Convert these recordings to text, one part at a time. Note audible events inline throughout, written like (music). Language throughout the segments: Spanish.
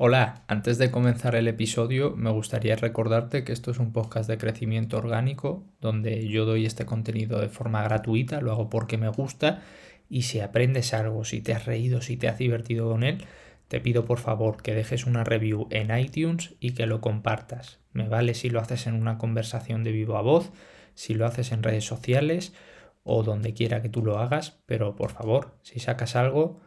Hola, antes de comenzar el episodio me gustaría recordarte que esto es un podcast de crecimiento orgánico donde yo doy este contenido de forma gratuita, lo hago porque me gusta y si aprendes algo, si te has reído, si te has divertido con él, te pido por favor que dejes una review en iTunes y que lo compartas. Me vale si lo haces en una conversación de vivo a voz, si lo haces en redes sociales o donde quiera que tú lo hagas, pero por favor, si sacas algo,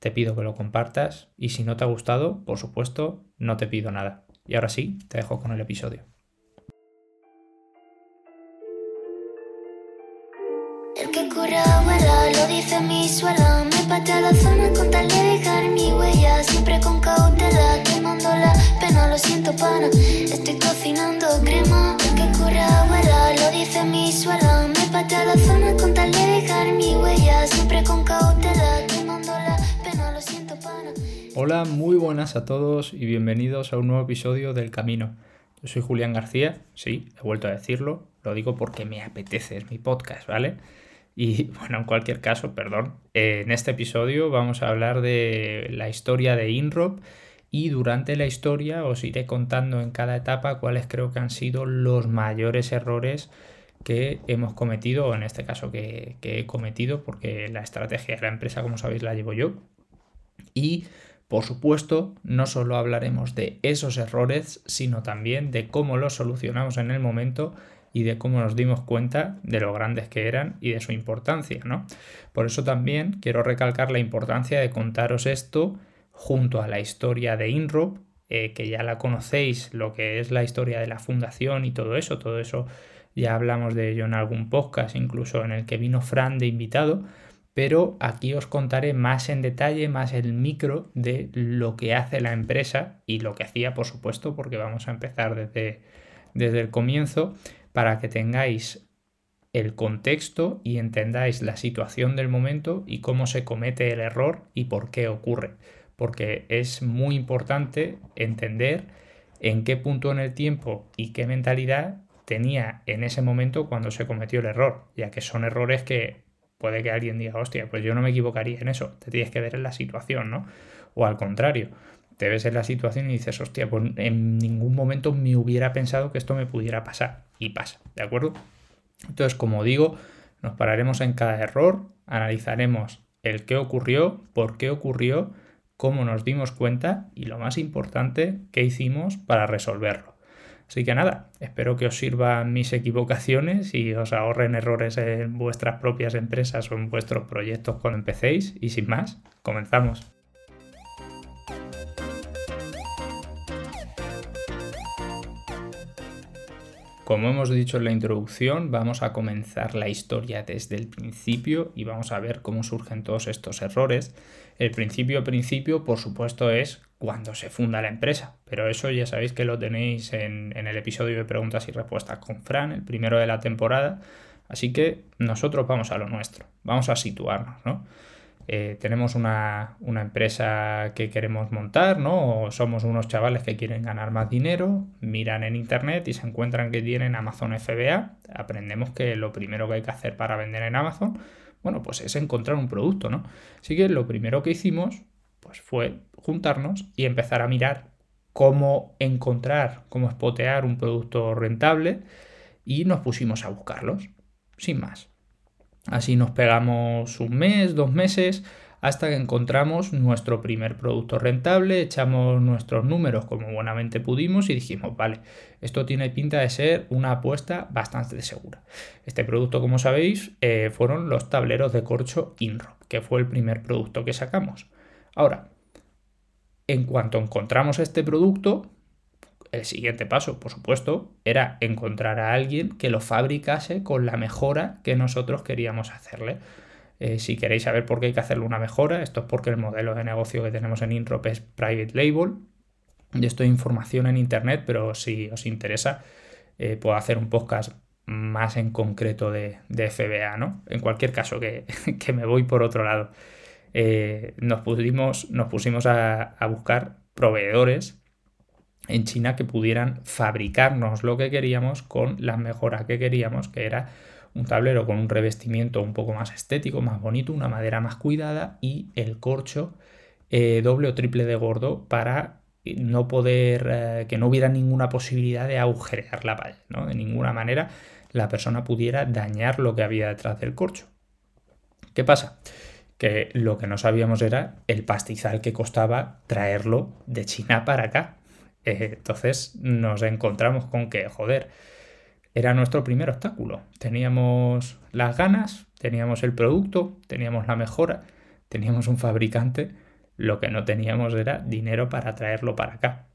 te pido que lo compartas y si no te ha gustado, por supuesto, no te pido nada. Y ahora sí, te dejo con el episodio. Hola, muy buenas a todos y bienvenidos a un nuevo episodio del Camino. Yo soy Julián García, sí, he vuelto a decirlo, lo digo porque me apetece, es mi podcast, ¿vale? Y (laughs) bueno, en cualquier caso, perdón, en este episodio vamos a hablar de la historia de INROP y durante la historia os iré contando en cada etapa cuáles creo que han sido los mayores errores que hemos cometido, o en este caso que, que, he cometido, porque la estrategia de la empresa, como sabéis, la llevo yo. Y por supuesto, no solo hablaremos de esos errores, sino también de cómo los solucionamos en el momento y de cómo nos dimos cuenta de lo grandes que eran y de su importancia, ¿no? Por eso también quiero recalcar la importancia de contaros esto junto a la historia de INROP, eh, que ya la conocéis, lo que es la historia de la fundación y todo eso, todo eso ya hablamos de ello en algún podcast, incluso en el que vino Fran de invitado, pero aquí os contaré más en detalle, más el micro de lo que hace la empresa y lo que hacía, por supuesto, porque vamos a empezar desde, desde el comienzo para que tengáis el contexto y entendáis la situación del momento y cómo se comete el error y por qué ocurre. Porque es muy importante entender en qué punto en el tiempo y qué mentalidad tenía en ese momento cuando se cometió el error, ya que son errores que puede que alguien diga, hostia, pues yo no me equivocaría en eso, te tienes que ver en la situación, ¿no? O al contrario, te ves en la situación y dices, hostia, pues en ningún momento me hubiera pensado que esto me pudiera pasar. Y pasa, ¿de acuerdo? Entonces, como digo, nos pararemos en cada error, analizaremos el qué ocurrió, por qué ocurrió, cómo nos dimos cuenta y lo más importante, qué hicimos para resolverlo. Así que nada, espero que os sirvan mis equivocaciones y os ahorren errores en vuestras propias empresas o en vuestros proyectos cuando empecéis. Y sin más, comenzamos. Como hemos dicho en la introducción, vamos a comenzar la historia desde el principio y vamos a ver cómo surgen todos estos errores. El principio principio, por supuesto, es cuando se funda la empresa, pero eso ya sabéis que lo tenéis en, el episodio de preguntas y respuestas con Fran, el primero de la temporada. Así que nosotros vamos a lo nuestro, vamos a situarnos, ¿no? Eh, tenemos una, empresa que queremos montar, ¿no? O somos unos chavales que quieren ganar más dinero, miran en internet y se encuentran que tienen Amazon FBA. Aprendemos que lo primero que hay que hacer para vender en Amazon, bueno, pues es encontrar un producto, ¿no? Así que lo primero que hicimos, pues fue juntarnos y empezar a mirar cómo encontrar, cómo espotear un producto rentable y nos pusimos a buscarlos, sin más. Así nos pegamos un mes, dos meses, hasta que encontramos nuestro primer producto rentable, echamos nuestros números como buenamente pudimos y dijimos, vale, esto tiene pinta de ser una apuesta bastante segura. Este producto, como sabéis, eh, fueron los tableros de corcho INRO, que fue el primer producto que sacamos. Ahora, en cuanto encontramos este producto, el siguiente paso, por supuesto, era encontrar a alguien que lo fabricase con la mejora que nosotros queríamos hacerle. Eh, si queréis saber por qué hay que hacerle una mejora, esto es porque el modelo de negocio que tenemos en Introp es private label. Y esto es información en internet, pero si os interesa, eh, puedo hacer un podcast más en concreto de, FBA, ¿no? En cualquier caso, (laughs) que, me voy por otro lado. Eh, nos, pusimos, nos pusimos a buscar proveedores en China que pudieran fabricarnos lo que queríamos con las mejoras que queríamos, que era un tablero con un revestimiento un poco más estético, más bonito, una madera más cuidada y el corcho eh, doble o triple de gordo para no poder, eh, que no hubiera ninguna posibilidad de agujerear la pared, ¿no? De ninguna manera la persona pudiera dañar lo que había detrás del corcho. ¿Qué pasa? Que lo que no sabíamos era el pastizal que costaba traerlo de China para acá. Eh, entonces nos encontramos con que, joder, era nuestro primer obstáculo. Teníamos las ganas, teníamos el producto, teníamos la mejora, teníamos un fabricante, lo que no teníamos era dinero para traerlo para acá.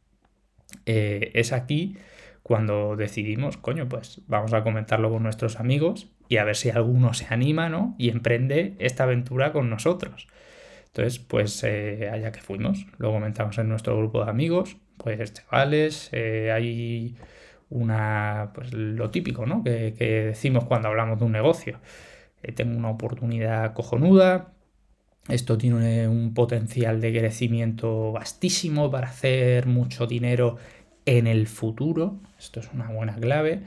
Eh, es aquí cuando decidimos, coño, pues vamos a comentarlo con nuestros amigos y a ver si alguno se anima, ¿no? Y emprende esta aventura con nosotros. Entonces, pues eh, allá que fuimos, lo comentamos en nuestro grupo de amigos, pues chavales, eh, hay una, pues lo típico, ¿no? Que, decimos cuando hablamos de un negocio. Eh, tengo una oportunidad cojonuda, esto tiene un potencial de crecimiento vastísimo para hacer mucho dinero en el futuro. Esto es una buena clave.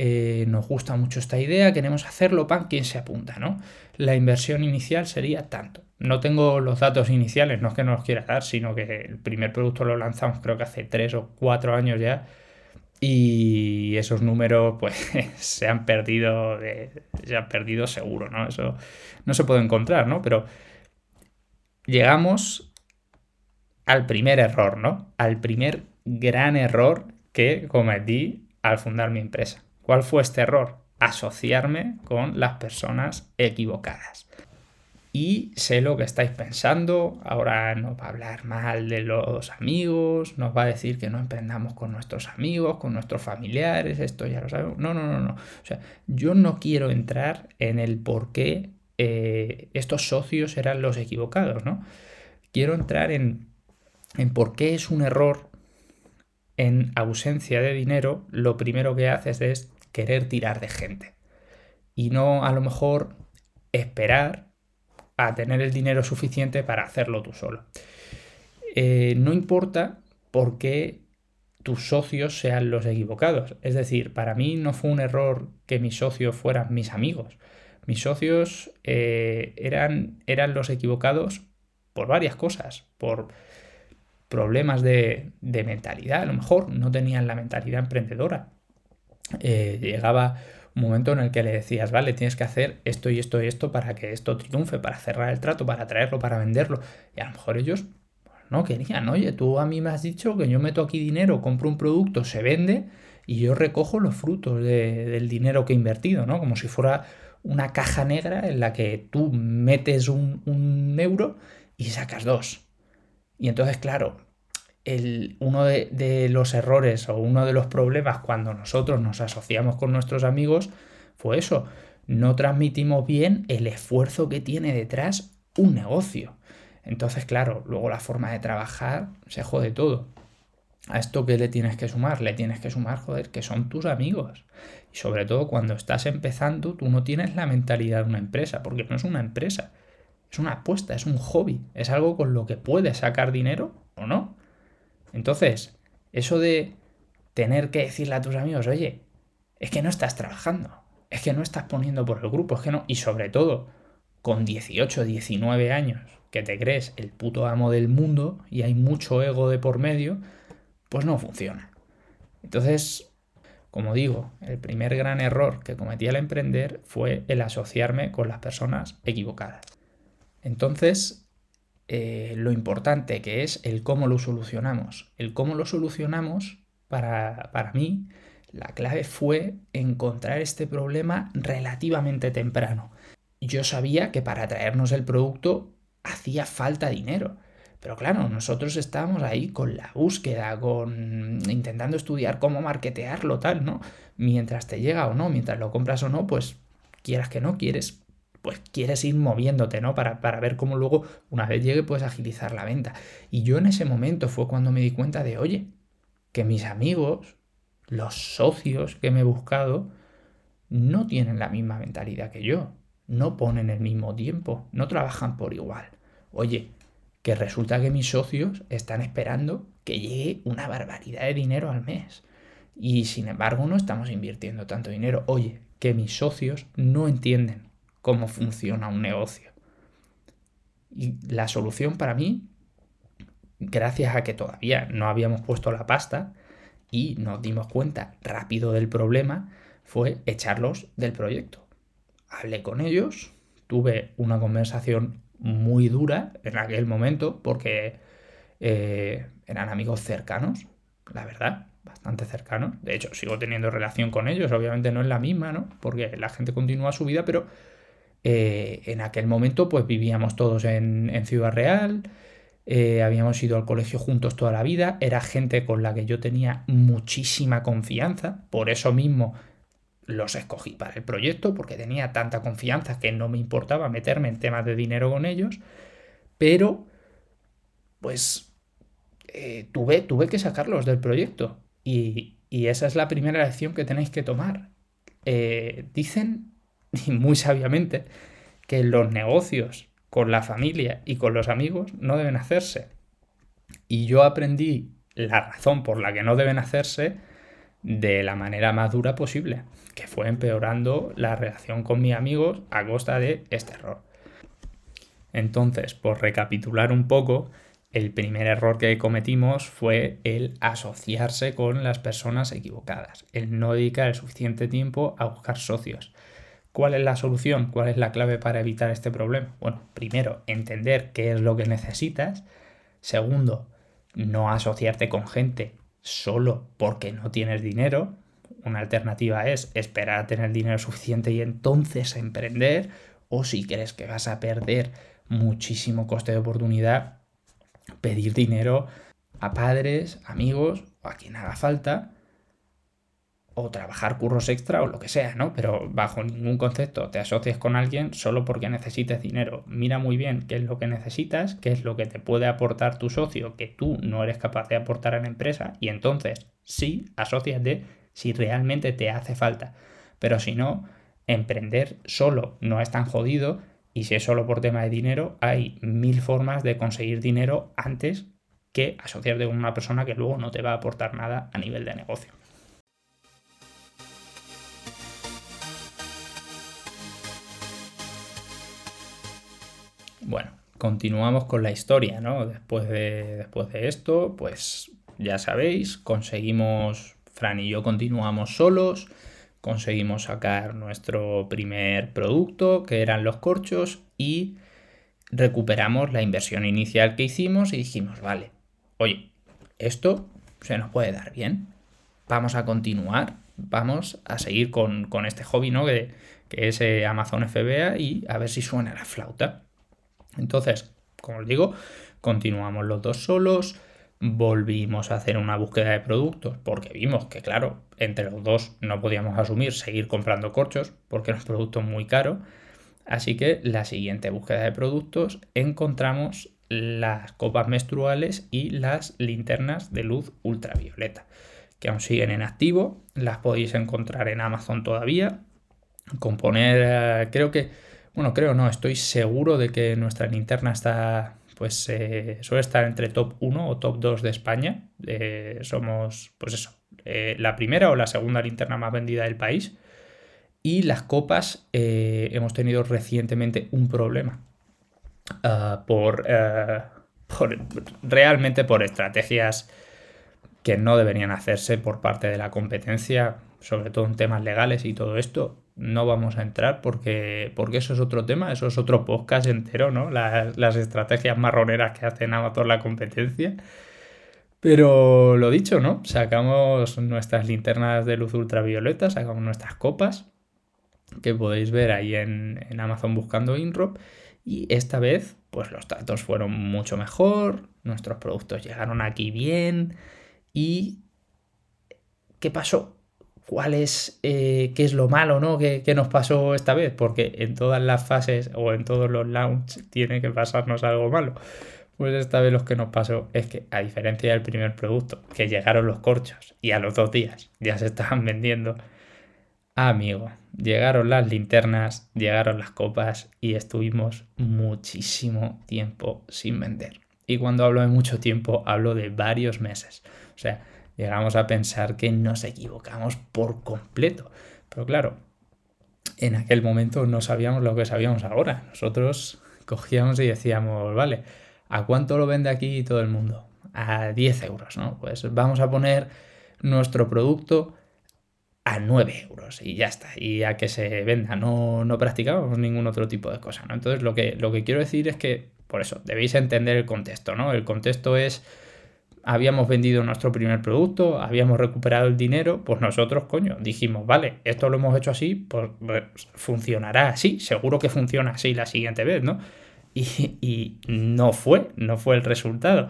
Eh, nos gusta mucho esta idea, queremos hacerlo, pan, ¿quién se apunta? ¿no? La inversión inicial sería tanto. No tengo los datos iniciales, no es que no los quiera dar, sino que el primer producto lo lanzamos creo que hace tres o cuatro años ya y esos números, pues, (laughs) se han perdido, se han perdido seguro, ¿no? Eso no se puede encontrar, ¿no? Pero llegamos al primer error, ¿no? Al primer gran error que cometí al fundar mi empresa. ¿Cuál fue este error? Asociarme con las personas equivocadas y sé lo que estáis pensando. Ahora nos va a hablar mal de los amigos, nos va a decir que no emprendamos con nuestros amigos, con nuestros familiares, esto ya lo sabemos. No, no, no, no. O sea, yo no quiero entrar en el por qué eh, estos socios eran los equivocados, ¿no? Quiero entrar en, en por qué es un error en ausencia de dinero, lo primero que haces es querer tirar de gente. Y no a lo mejor esperar a tener el dinero suficiente para hacerlo tú solo. Eh, no importa por qué tus socios sean los equivocados. Es decir, para mí no fue un error que mis socios fueran mis amigos. Mis socios eh, eran, eran los equivocados por varias cosas, por problemas de, mentalidad, a lo mejor no tenían la mentalidad emprendedora. Eh, llegaba un momento en el que le decías, vale, tienes que hacer esto y esto y esto para que esto triunfe, para cerrar el trato, para traerlo, para venderlo. Y a lo mejor ellos pues, no querían, oye, tú a mí me has dicho que yo meto aquí dinero, compro un producto, se vende y yo recojo los frutos del dinero que he invertido, ¿no? Como si fuera una caja negra en la que tú metes un, un euro y sacas dos. Y entonces, claro, uno de, los errores o uno de los problemas cuando nosotros nos asociamos con nuestros amigos fue eso. No transmitimos bien el esfuerzo que tiene detrás un negocio. Entonces, claro, luego la forma de trabajar se jode todo. A esto que le tienes que sumar, le tienes que sumar, joder, que son tus amigos. Y sobre todo cuando estás empezando, tú no tienes la mentalidad de una empresa, porque no es una empresa, es una apuesta, es un hobby, es algo con lo que puedes sacar dinero o no. Entonces, eso de tener que decirle a tus amigos, oye, es que no estás trabajando, es que no estás poniendo por el grupo, es que no, y sobre todo, con 18, 19 años, que te crees el puto amo del mundo y hay mucho ego de por medio, pues no funciona. Entonces, como digo, el primer gran error que cometí al emprender fue el asociarme con las personas equivocadas. Entonces, eh, lo importante que es el cómo lo solucionamos. El cómo lo solucionamos, para, para mí, la clave fue encontrar este problema relativamente temprano. Yo sabía que para traernos el producto hacía falta dinero. Pero claro, nosotros estábamos ahí con la búsqueda, con intentando estudiar cómo marketearlo, tal, ¿no? Mientras te llega o no, mientras lo compras o no, pues quieras que no, quieres pues quieres ir moviéndote, ¿no? Para, para, ver cómo luego, una vez llegue, puedes agilizar la venta. Y yo en ese momento fue cuando me di cuenta de, oye, que mis amigos, los socios que me he buscado, no tienen la misma mentalidad que yo, no ponen el mismo tiempo, no trabajan por igual. Oye, que resulta que mis socios están esperando que llegue una barbaridad de dinero al mes. Y sin embargo no estamos invirtiendo tanto dinero. Oye, que mis socios no entienden cómo funciona un negocio. Y la solución para mí gracias a que todavía no habíamos puesto la pasta y nos dimos cuenta rápido del problema, fue echarlos del proyecto. Hablé con ellos, tuve una conversación muy dura en aquel momento porque eh, eran amigos cercanos, la verdad, bastante cercanos. De hecho, sigo teniendo relación con ellos, obviamente no es la misma, ¿no? Porque la gente continúa su vida, pero eh, en aquel momento pues vivíamos todos en, Ciudad Real, eh, habíamos ido al colegio juntos toda la vida, era gente con la que yo tenía muchísima confianza, por eso mismo los escogí para el proyecto, porque tenía tanta confianza que no me importaba meterme en temas de dinero con ellos, pero pues eh, tuve, tuve que sacarlos del proyecto. Y, esa es la primera lección que tenéis que tomar. dicen (laughs) y muy sabiamente, que los negocios con la familia y con los amigos no deben hacerse. Y yo aprendí la razón por la que no deben hacerse de la manera más dura posible, que fue empeorando la relación con mis amigos a costa de este error. Entonces, por recapitular un poco, el primer error que cometimos fue el asociarse con las personas equivocadas, el no dedicar el suficiente tiempo a buscar socios. ¿Cuál es la solución? ¿Cuál es la clave para evitar este problema? Bueno, primero, entender qué es lo que necesitas. Segundo, no asociarte con gente solo porque no tienes dinero. Una alternativa es esperar a tener dinero suficiente y entonces emprender. O si crees que vas a perder muchísimo coste de oportunidad, pedir dinero a padres, amigos o a quien haga falta o trabajar curros extra o lo que sea, ¿no? Pero bajo ningún concepto te asocies con alguien solo porque necesites dinero. Mira muy bien qué es lo que necesitas, qué es lo que te puede aportar tu socio que tú no eres capaz de aportar a la empresa y entonces sí, asociate si realmente te hace falta. Pero si no, emprender solo no es tan jodido y si es solo por tema de dinero, hay mil formas de conseguir dinero antes que asociarte con una persona que luego no te va a aportar nada a nivel de negocio. Bueno, continuamos con la historia, ¿no? Después de, después de esto, pues ya sabéis, conseguimos, Fran y yo continuamos solos, conseguimos sacar nuestro primer producto, que eran los corchos, y recuperamos la inversión inicial que hicimos y dijimos, vale, oye, esto se nos puede dar bien, vamos a continuar, vamos a seguir con, este hobby, ¿no? Que, que es eh, Amazon FBA y a ver si suena la flauta. Entonces, como os digo, continuamos los dos solos, volvimos a hacer una búsqueda de productos porque vimos que, claro, entre los dos no podíamos asumir seguir comprando corchos porque era un (laughs) producto muy caro. Así que la siguiente búsqueda de productos encontramos las copas menstruales y las linternas de luz ultravioleta, que aún siguen en activo, las podéis encontrar en Amazon todavía. Componer, eh, creo que bueno, creo no, estoy seguro de que nuestra linterna está, pues eh, suele estar entre top 1 o top 2 de España. Eh, somos, pues eso, eh, la primera o la segunda linterna más vendida del país. Y las copas hemos tenido recientemente un problema ah, por, por, realmente por estrategias que no deberían hacerse por parte de la competencia, sobre todo en temas legales y todo esto no vamos a entrar porque, porque eso es otro tema, eso es otro podcast entero, ¿no? Las, estrategias marroneras que hacen Amazon la competencia. Pero lo dicho, ¿no? Sacamos nuestras linternas de luz ultravioleta, sacamos nuestras copas, que podéis ver ahí en, en Amazon buscando InRop. Y esta vez, pues los datos fueron mucho mejor, nuestros productos llegaron aquí bien. ¿Y qué pasó? Cuál es, eh, qué es lo malo ¿no? Que, nos pasó esta vez, porque en todas las fases o en todos los launch tiene que pasarnos algo malo. Pues esta vez lo que nos pasó es que, a diferencia del primer producto, que llegaron los corchos y a los dos días ya se estaban (laughs) vendiendo, amigo, llegaron las linternas, llegaron las copas y estuvimos muchísimo tiempo sin vender. Y cuando hablo de mucho tiempo, hablo de varios meses. O sea, llegamos a pensar que nos equivocamos por completo. Pero claro, en aquel momento no sabíamos lo que sabíamos ahora. Nosotros cogíamos y decíamos, vale, ¿a cuánto lo vende aquí todo el mundo? a 10 euros, ¿no? Pues vamos a poner nuestro producto a 9 euros y ya está, y a que se venda, no, no practicamos ningún otro tipo de cosa, ¿no? Entonces lo que, lo que quiero decir es que, por eso, debéis entender el contexto, ¿no? El contexto es, habíamos vendido nuestro primer producto, habíamos recuperado el dinero, pues nosotros, coño, dijimos, vale, esto lo hemos hecho así, pues, pues funcionará así, seguro que funciona así la siguiente vez, ¿no? Y, y no fue, no fue el resultado.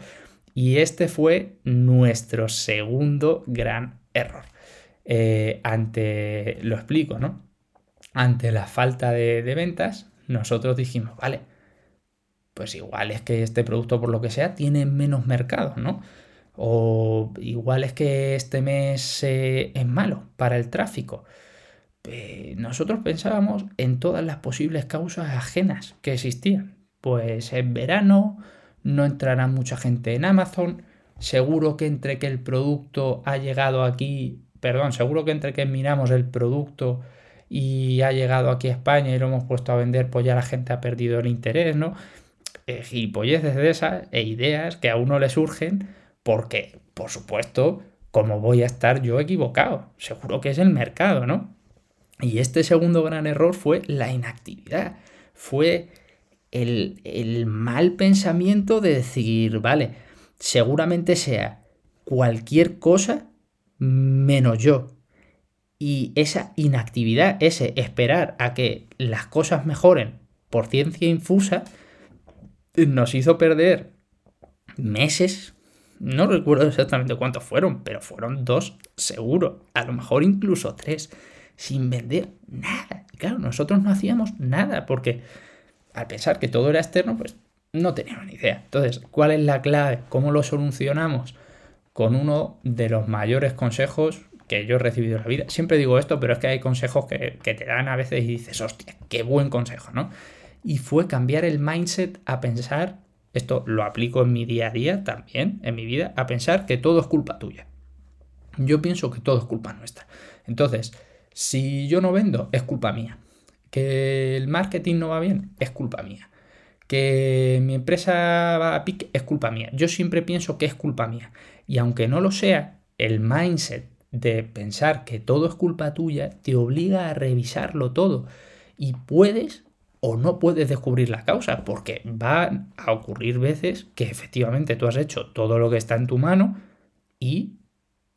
Y este fue nuestro segundo gran error. Eh, ante, lo explico, ¿no? Ante la falta de, ventas, nosotros dijimos, vale, pues igual es que este producto, por lo que sea, tiene menos mercado, ¿no? O igual es que este mes eh, es malo para el tráfico. Eh, nosotros pensábamos en todas las posibles causas ajenas que existían. Pues en verano no entrará mucha gente en Amazon. Seguro que entre que el producto ha llegado aquí perdón, seguro que entre que miramos el producto y ha llegado aquí a España y lo hemos puesto a vender, pues ya la gente ha perdido el interés, ¿no? Eh, gilipolleces de esas e ideas que a uno le surgen porque, por supuesto, como voy a estar yo equivocado, seguro que es el mercado, ¿no? Y este segundo gran error fue la inactividad, fue el, el mal pensamiento de decir, vale, seguramente sea cualquier cosa menos yo. Y esa inactividad, ese esperar a que las cosas mejoren por ciencia infusa, nos hizo perder meses. No recuerdo exactamente cuántos fueron, pero fueron dos seguro. A lo mejor incluso tres. Sin vender nada. Claro, nosotros no hacíamos nada porque al pensar que todo era externo, pues no teníamos ni idea. Entonces, ¿cuál es la clave? ¿Cómo lo solucionamos? con uno de los mayores consejos que yo he recibido en la vida. Siempre digo esto, pero es que hay consejos que, te dan a veces y dices, hostia, qué buen consejo, ¿no? Y fue cambiar el mindset a pensar, esto lo aplico en mi día a día también, en mi vida, a pensar que todo es culpa tuya. Yo pienso que todo es culpa nuestra. Entonces, si yo no vendo, es culpa mía. Que el marketing no va bien, es culpa mía. Que mi empresa va a pique, es culpa mía. Yo siempre pienso que es culpa mía. Y aunque no lo sea, el mindset de pensar que todo es culpa tuya te obliga a revisarlo todo. Y puedes o no puedes descubrir la causa, porque va a ocurrir veces que efectivamente tú has hecho todo lo que está en tu mano y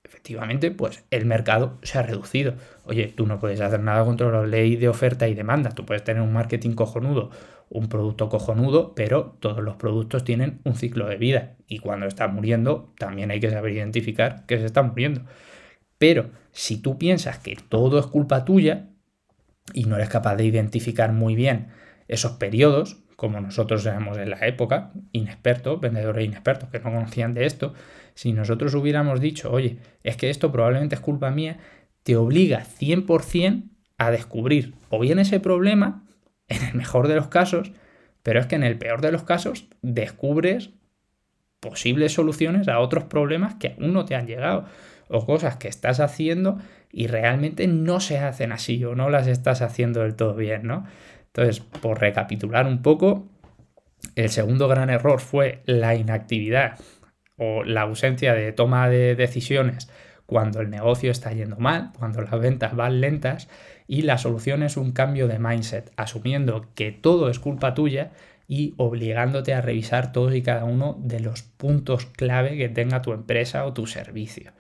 efectivamente pues el mercado se ha reducido. Oye, tú no puedes hacer nada contra la ley de oferta y demanda, tú puedes tener un marketing cojonudo un producto cojonudo, pero todos los productos tienen un ciclo de vida y cuando está muriendo también hay que saber identificar que se está muriendo. Pero si tú piensas que todo es culpa tuya y no eres capaz de identificar muy bien esos periodos, como nosotros éramos en la época, inexpertos, vendedores inexpertos que no conocían de esto, si nosotros hubiéramos dicho, oye, es que esto probablemente es culpa mía, te obliga 100% a descubrir o bien ese problema en el mejor de los casos, pero es que en el peor de los casos descubres posibles soluciones a otros problemas que aún no te han llegado o cosas que estás haciendo y realmente no se hacen así o no las estás haciendo del todo bien, ¿no? Entonces, por recapitular un poco, el segundo gran error fue la inactividad o la ausencia de toma de decisiones cuando el negocio está yendo mal, cuando las ventas van lentas y la solución es un cambio de mindset, asumiendo que todo es culpa tuya y obligándote a revisar todos y cada uno de los puntos clave que tenga tu empresa o tu servicio.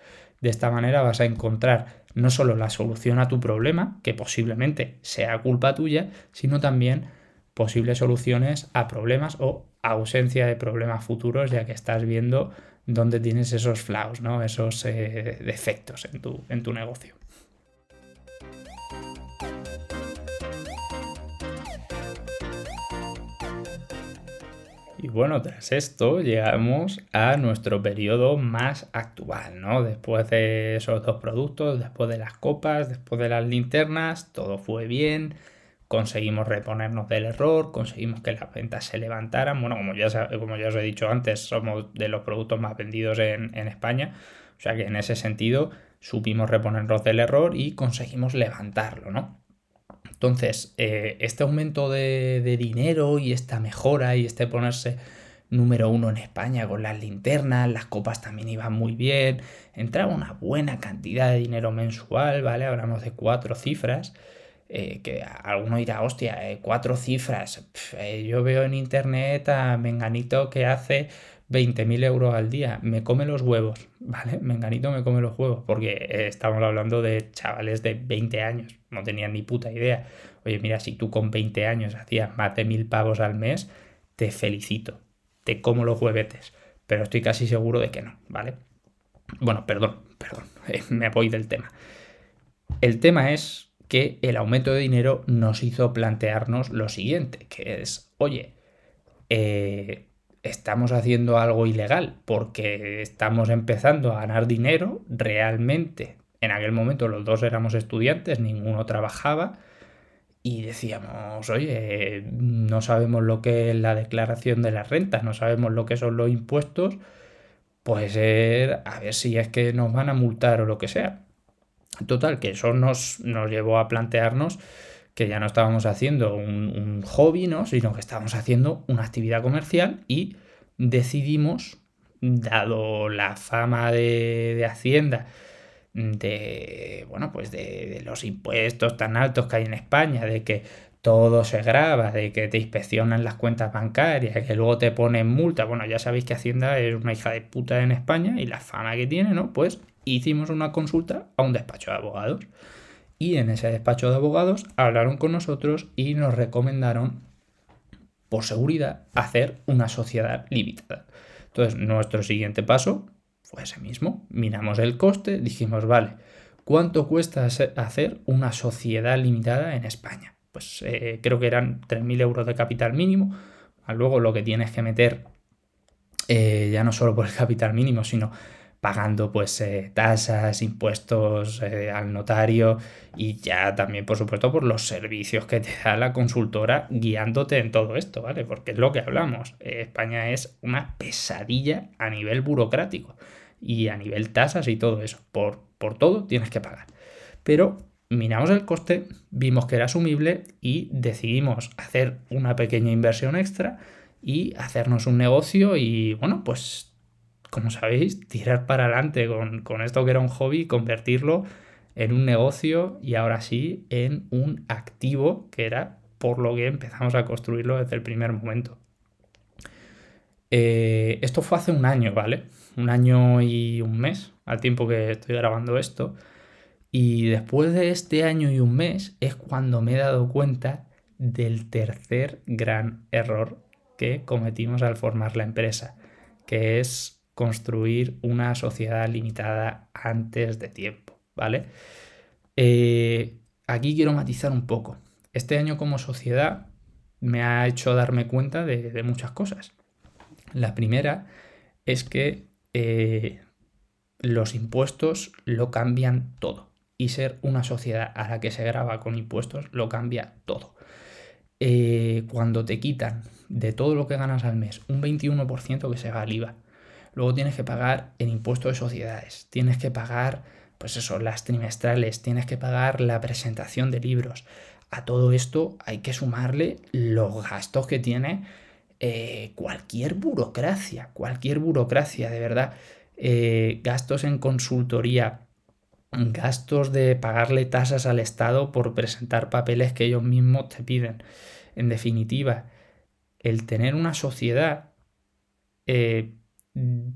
De esta manera vas a encontrar no solo la solución a tu problema, que posiblemente sea culpa tuya, sino también posibles soluciones a problemas o ausencia de problemas futuros, ya que estás viendo dónde tienes esos flaws, ¿no? esos eh, defectos en tu, en tu negocio. Y bueno, tras esto llegamos a nuestro periodo más actual, ¿no? Después de esos dos productos, después de las copas, después de las linternas, todo fue bien, conseguimos reponernos del error, conseguimos que las ventas se levantaran. Bueno, como ya, os he dicho antes, somos de los productos más vendidos en, en España, o sea que en ese sentido supimos reponernos del error y conseguimos levantarlo, ¿no? Entonces, eh, este aumento de, dinero y esta mejora y este ponerse número uno en España con las linternas, las copas también iban muy bien, entraba una buena cantidad de dinero mensual, ¿vale? Hablamos de cuatro cifras. Eh, que alguno dirá, hostia, eh, cuatro cifras. Yo veo en internet a Menganito que hace 20.000 euros al día, me come los huevos, ¿vale? (laughs) Menganito me come los huevos, porque estamos hablando de chavales de 20 años, no tenían ni puta idea. Oye, mira, si tú con 20 años hacías más de mil pavos al mes, te felicito, te como los huevetes, pero estoy casi seguro de que no, ¿vale? Bueno, perdón, perdón, (laughs) me voy del tema. El tema es que el aumento de dinero nos hizo plantearnos lo siguiente, que es, oye, eh, estamos haciendo algo ilegal porque estamos empezando a ganar dinero realmente. En aquel momento los dos éramos estudiantes, ninguno trabajaba y decíamos, oye, no sabemos lo que es la declaración de las rentas, no sabemos lo que son los impuestos, pues a ver si es que nos van a multar o lo que sea. Total, que eso nos, nos llevó a plantearnos que ya no estábamos haciendo un, hobby, ¿no? sino que estábamos haciendo una actividad comercial y decidimos, dado la fama de, Hacienda, de bueno, pues de, los impuestos tan altos que hay en España, de que todo se graba, de que te inspeccionan las cuentas bancarias, que luego te ponen multa. Bueno, ya sabéis que Hacienda es una hija de puta en España y la fama que tiene, ¿no? Pues hicimos una consulta a un despacho de abogados. Y en ese despacho de abogados hablaron con nosotros y nos recomendaron, por seguridad, hacer una sociedad limitada. Entonces, nuestro siguiente paso fue ese mismo. Miramos el coste, dijimos, vale, ¿cuánto cuesta hacer una sociedad limitada en España? Pues eh, creo que eran 3.000 euros de capital mínimo. Luego lo que tienes que meter, eh, ya no solo por el capital mínimo, sino pagando pues eh, tasas, impuestos eh, al notario y ya también por supuesto por los servicios que te da la consultora guiándote en todo esto, ¿vale? Porque es lo que hablamos, eh, España es una pesadilla a nivel burocrático y a nivel tasas y todo eso, por, por todo tienes que pagar. Pero miramos el coste, vimos que era asumible y decidimos hacer una pequeña inversión extra y hacernos un negocio y bueno, pues como sabéis, tirar para adelante con, esto que era un hobby, convertirlo en un negocio y ahora sí en un activo que era por lo que empezamos a construirlo desde el primer momento. Eh, esto fue hace un año, ¿vale? Un año y un mes, al tiempo que estoy grabando esto. Y después de este año y un mes es cuando me he dado cuenta del tercer gran error que cometimos al formar la empresa, que es construir una sociedad limitada antes de tiempo, ¿vale? Eh, aquí quiero matizar un poco. Este año como sociedad me ha hecho darme cuenta de, muchas cosas. La primera es que eh, los impuestos lo cambian todo. Y ser una sociedad a la que se graba con impuestos lo cambia todo. Eh, cuando te quitan de todo lo que ganas al mes un 21% que se va al IVA, Luego tienes que pagar el impuesto de sociedades, tienes que pagar, pues eso, las trimestrales, tienes que pagar la presentación de libros. A todo esto hay que sumarle los gastos que tiene eh, cualquier burocracia, cualquier burocracia, de verdad. Eh, gastos en consultoría, gastos de pagarle tasas al Estado por presentar papeles que ellos mismos te piden. En definitiva, el tener una sociedad eh,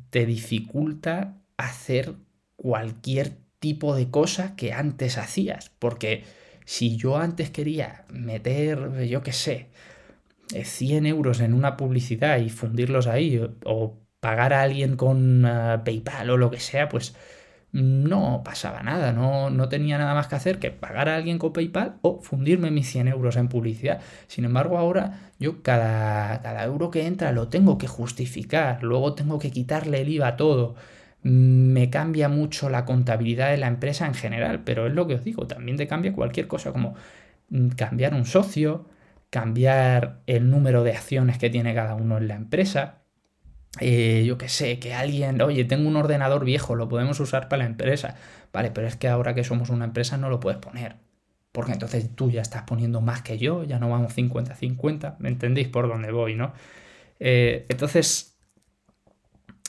te dificulta hacer cualquier tipo de cosa que antes hacías. Porque si yo antes quería meter, yo qué sé, 100 eh, euros en una publicidad y fundirlos ahí, o pagar a alguien con eh, PayPal o lo que sea, pues no pasaba nada, no, no, tenía nada más que hacer que pagar a alguien con PayPal o fundirme mis 100 euros en publicidad. Sin embargo, ahora yo cada, cada euro que entra lo tengo que justificar, luego tengo que quitarle el IVA a todo. Me cambia mucho la contabilidad de la empresa en general, pero es lo que os digo, también te cambia cualquier cosa como mm, cambiar un socio, cambiar el número de acciones que tiene cada uno en la empresa eh, yo qué sé, que alguien, oye, tengo un ordenador viejo, lo podemos usar para la empresa. Vale, pero es que ahora que somos una empresa no lo puedes poner. Porque entonces tú ya estás poniendo más que yo, ya no vamos 50-50, ¿me entendéis por dónde voy, no? Eh, entonces,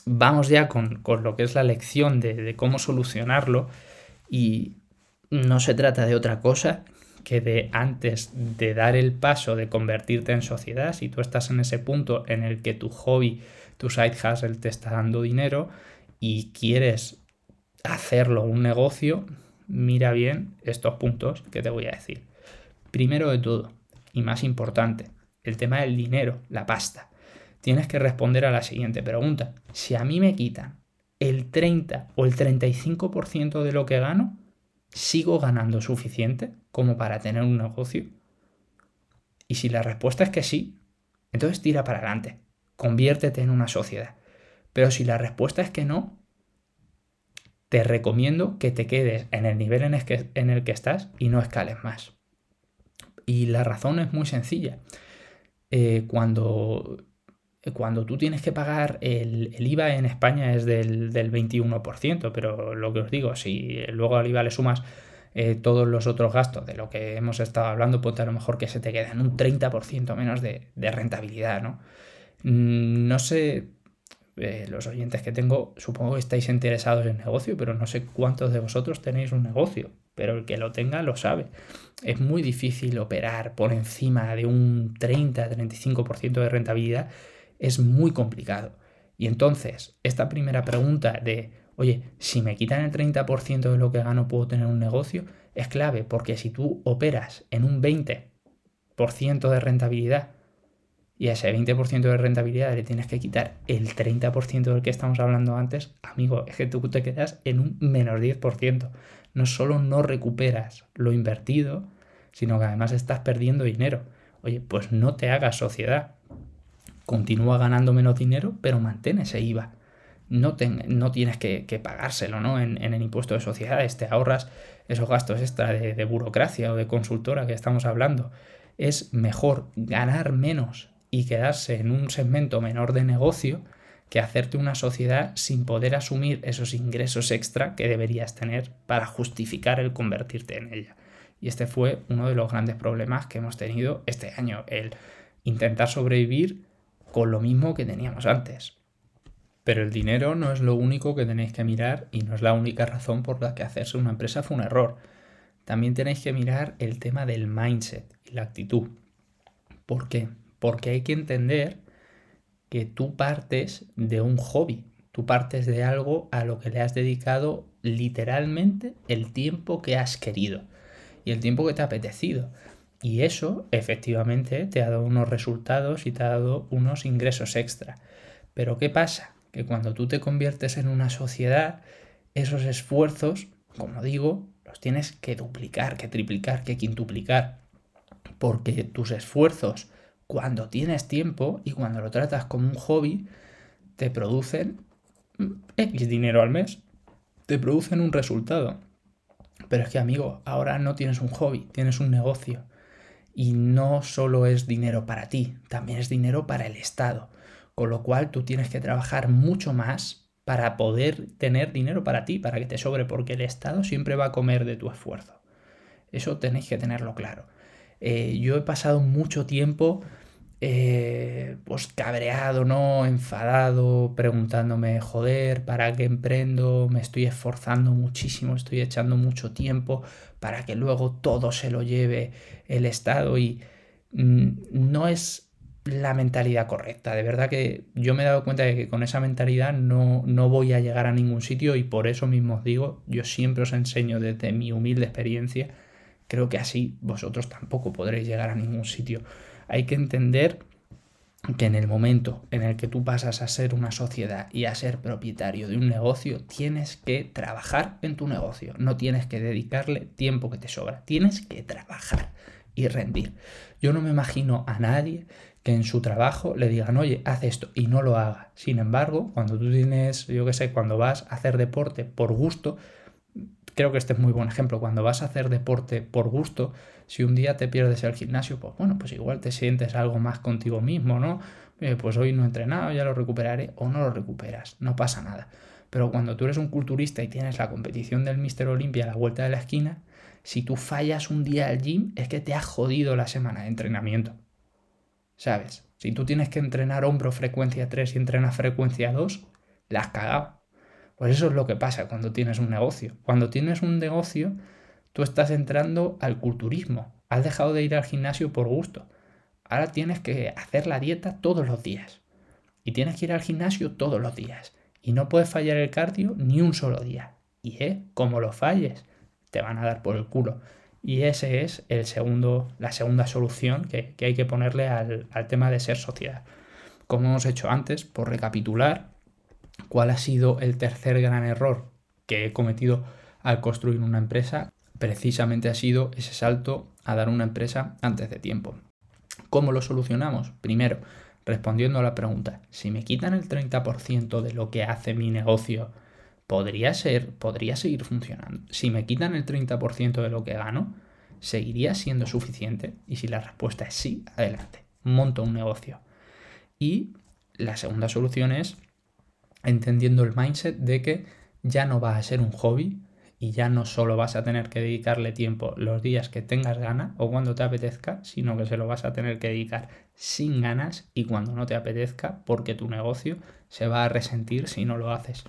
vamos ya con, lo que es la lección de, cómo solucionarlo y no se trata de otra cosa que de antes de dar el paso de convertirte en sociedad, si tú estás en ese punto en el que tu hobby, tu side hustle te está dando dinero y quieres hacerlo un negocio, mira bien estos puntos que te voy a decir. Primero de todo, y más importante, el tema del dinero, la pasta tienes que responder a la siguiente pregunta. Si a mí me quitan el 30 o el 35% de lo que gano, ¿sigo ganando suficiente como para tener un negocio? Y si la respuesta es que sí, entonces tira para adelante, conviértete en una sociedad. Pero si la respuesta es que no, te recomiendo que te quedes en el nivel en el que, en el que estás y no escales más. Y la razón es muy sencilla. Eh, cuando cuando tú tienes que pagar el, IVA en España es del, 21%, pero lo que os digo, si luego al IVA le sumas eh, todos los otros gastos de lo que hemos estado hablando, pues a lo mejor que se te queda en un 30% menos de, rentabilidad, ¿no? Mm, no sé, eh, los oyentes que tengo, supongo que estáis interesados en negocio, pero no sé cuántos de vosotros tenéis un negocio, pero el que lo tenga lo sabe. Es muy difícil operar por encima de un 30-35% de rentabilidad es muy complicado. Y entonces, esta primera pregunta de, oye, si me quitan el 30% de lo que gano, ¿puedo tener un negocio? Es clave, porque si tú operas en un 20% de rentabilidad y a ese 20% de rentabilidad le tienes que quitar el 30% del que estamos hablando antes, amigo, es que tú te quedas en un menos 10%. No solo no recuperas lo invertido, sino que además estás perdiendo dinero. Oye, pues no te hagas sociedad continúa ganando menos dinero, pero mantén ese IVA. No, no tienes que, pagárselo ¿no? En, el impuesto de sociedades, te ahorras esos gastos extra de, burocracia o de consultora que estamos hablando. Es mejor ganar menos y quedarse en un segmento menor de negocio que hacerte una sociedad sin poder asumir esos ingresos extra que deberías tener para justificar el convertirte en ella. Y este fue uno de los grandes problemas que hemos tenido este año, el intentar sobrevivir con lo mismo que teníamos antes. Pero el dinero no es lo único que tenéis que mirar y no es la única razón por la que hacerse una empresa fue un error. También tenéis que mirar el tema del mindset y la actitud. ¿Por qué? Porque hay que entender que tú partes de un hobby, tú partes de algo a lo que le has dedicado literalmente el tiempo que has querido y el tiempo que te ha apetecido. Y eso efectivamente te ha dado unos resultados y te ha dado unos ingresos extra. Pero ¿qué pasa? Que cuando tú te conviertes en una sociedad, esos esfuerzos, como digo, los tienes que duplicar, que triplicar, que quintuplicar. Porque tus esfuerzos, cuando tienes tiempo y cuando lo tratas como un hobby, te producen X dinero al mes. Te producen un resultado. Pero es que, amigo, ahora no tienes un hobby, tienes un negocio y no solo es dinero para ti, también es dinero para el Estado. Con lo cual tú tienes que trabajar mucho más para poder tener dinero para ti, para que te sobre, porque el Estado siempre va a comer de tu esfuerzo. Eso tenéis que tenerlo claro. Eh, yo he pasado mucho tiempo eh, pues cabreado, ¿no? Enfadado, preguntándome, joder, ¿para qué emprendo? Me estoy esforzando muchísimo, estoy echando mucho tiempo para que luego todo se lo lleve el Estado y mm, no es la mentalidad correcta. De verdad que yo me he dado cuenta de que con esa mentalidad no, no voy a llegar a ningún sitio y por eso mismo os digo, yo siempre os enseño desde mi humilde experiencia, creo que así vosotros tampoco podréis llegar a ningún sitio hay que entender que en el momento en el que tú pasas a ser una sociedad y a ser propietario de un negocio, tienes que trabajar en tu negocio, no tienes que dedicarle tiempo que te sobra, tienes que trabajar y rendir. Yo no me imagino a nadie que en su trabajo le digan, oye, haz esto y no lo haga. Sin embargo, cuando tú tienes, yo qué sé, cuando vas a hacer deporte por gusto, creo que este es muy buen ejemplo, cuando vas a hacer deporte por gusto, si un día te pierdes el gimnasio, pues bueno, pues igual te sientes algo más contigo mismo, ¿no? Eh, pues hoy no he entrenado, ya lo recuperaré o no lo recuperas, no pasa nada. Pero cuando tú eres un culturista y tienes la competición del Mister Olympia a la vuelta de la esquina, si tú fallas un día al gym es que te ha jodido la semana de entrenamiento. ¿Sabes? Si tú tienes que entrenar hombro frecuencia 3 y entrenas frecuencia 2, la has cagado. Pues eso es lo que pasa cuando tienes un negocio. Cuando tienes un negocio, tú estás entrando al culturismo. Has dejado de ir al gimnasio por gusto. Ahora tienes que hacer la dieta todos los días. Y tienes que ir al gimnasio todos los días. Y no puedes fallar el cardio ni un solo día. Y eh, como lo falles, te van a dar por el culo. Y ese es el segundo, la segunda solución que, hay que ponerle al, al tema de ser sociedad. Como hemos hecho antes, por recapitular, ¿cuál ha sido el tercer gran error que he cometido al construir una empresa? Precisamente ha sido ese salto a dar una empresa antes de tiempo. ¿Cómo lo solucionamos? Primero, respondiendo a la pregunta, si me quitan el 30% de lo que hace mi negocio, podría ser, podría seguir funcionando. Si me quitan el 30% de lo que gano, ¿seguiría siendo suficiente? Y si la respuesta es sí, adelante, monto un negocio. Y la segunda solución es entendiendo el mindset de que ya no va a ser un hobby y ya no solo vas a tener que dedicarle tiempo los días que tengas ganas o cuando te apetezca, sino que se lo vas a tener que dedicar sin ganas y cuando no te apetezca porque tu negocio se va a resentir si no lo haces.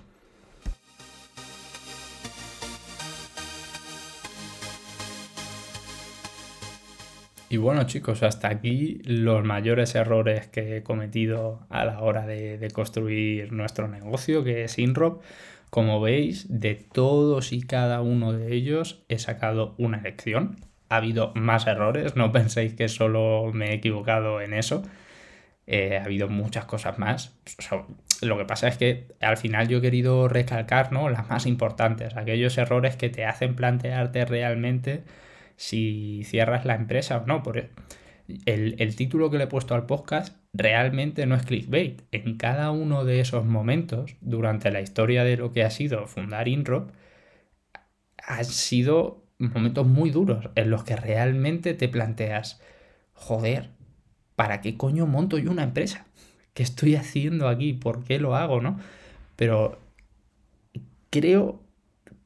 Y bueno chicos, hasta aquí los mayores errores que he cometido a la hora de, construir nuestro negocio, que es InRob. Como veis, de todos y cada uno de ellos he sacado una lección. Ha habido más errores, no (laughs) penséis que solo me he equivocado en eso. Eh, ha habido muchas cosas más. lo que pasa es que al final yo he querido recalcar ¿no? las más importantes, aquellos errores que te hacen plantearte realmente si cierras la empresa o no. Por el, el título que le he puesto al podcast realmente no es clickbait. En cada uno de esos momentos, durante la historia de lo que ha sido fundar Inrop, han sido momentos muy duros en los que realmente te planteas, joder, ¿para qué coño monto yo una empresa? ¿Qué estoy haciendo aquí? ¿Por qué lo hago? ¿No? Pero creo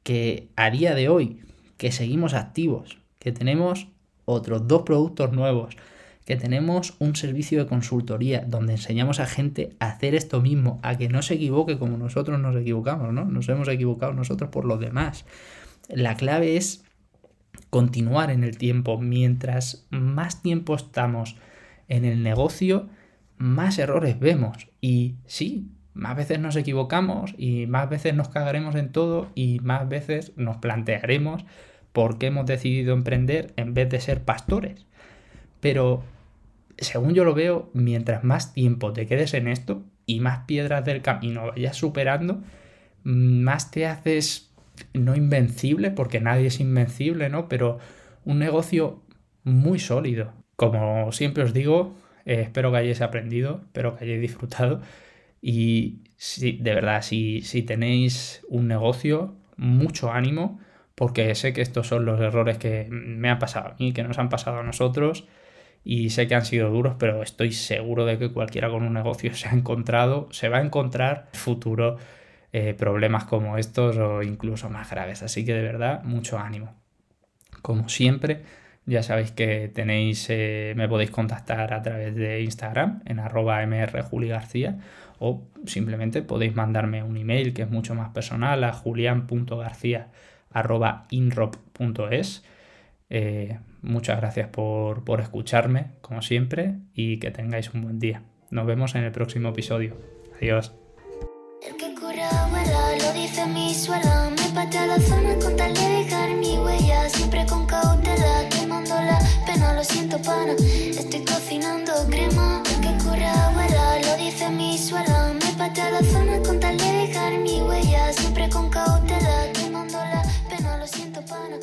que a día de hoy, que seguimos activos, que tenemos otros dos productos nuevos, que tenemos un servicio de consultoría donde enseñamos a gente a hacer esto mismo, a que no se equivoque como nosotros nos equivocamos, ¿no? Nos hemos equivocado nosotros por los demás. La clave es continuar en el tiempo. Mientras más tiempo estamos en el negocio, más errores vemos. Y sí, más veces nos equivocamos y más veces nos cagaremos en todo y más veces nos plantearemos por qué hemos decidido emprender en vez de ser pastores. Pero, según yo lo veo, mientras más tiempo te quedes en esto y más piedras del camino vayas superando, más te haces no invencible, porque nadie es invencible, ¿no? Pero un negocio muy sólido. Como siempre os digo, eh, espero que hayáis aprendido, espero que hayáis disfrutado. Y si, de verdad, si, si tenéis un negocio, mucho ánimo porque sé que estos son los errores que me han pasado a mí, que nos han pasado a nosotros y sé que han sido duros, pero estoy seguro de que cualquiera con un negocio (laughs) se ha encontrado, se va a encontrar en futuro eh, problemas como estos o incluso más graves. Así que de verdad, mucho ánimo. Como siempre, ya sabéis que tenéis, eh, me podéis contactar a través de Instagram en arroba mrjuligarcía o simplemente podéis mandarme un email que es mucho más personal a julian.garcía arroba inrop.es. Eh, muchas gracias por, por escucharme, como siempre, y que tengáis un buen día. Nos vemos en el próximo episodio. Adiós. El que cura abuela, lo dice mi suela. Me patea la zona con tal de dejar mi huella. Siempre con cautela, quemando la pena, lo siento pana. Estoy cocinando crema. El que cura abuela, lo dice mi suela. Me patea la zona con tal de dejar mi huella. Siempre con cautela siento pana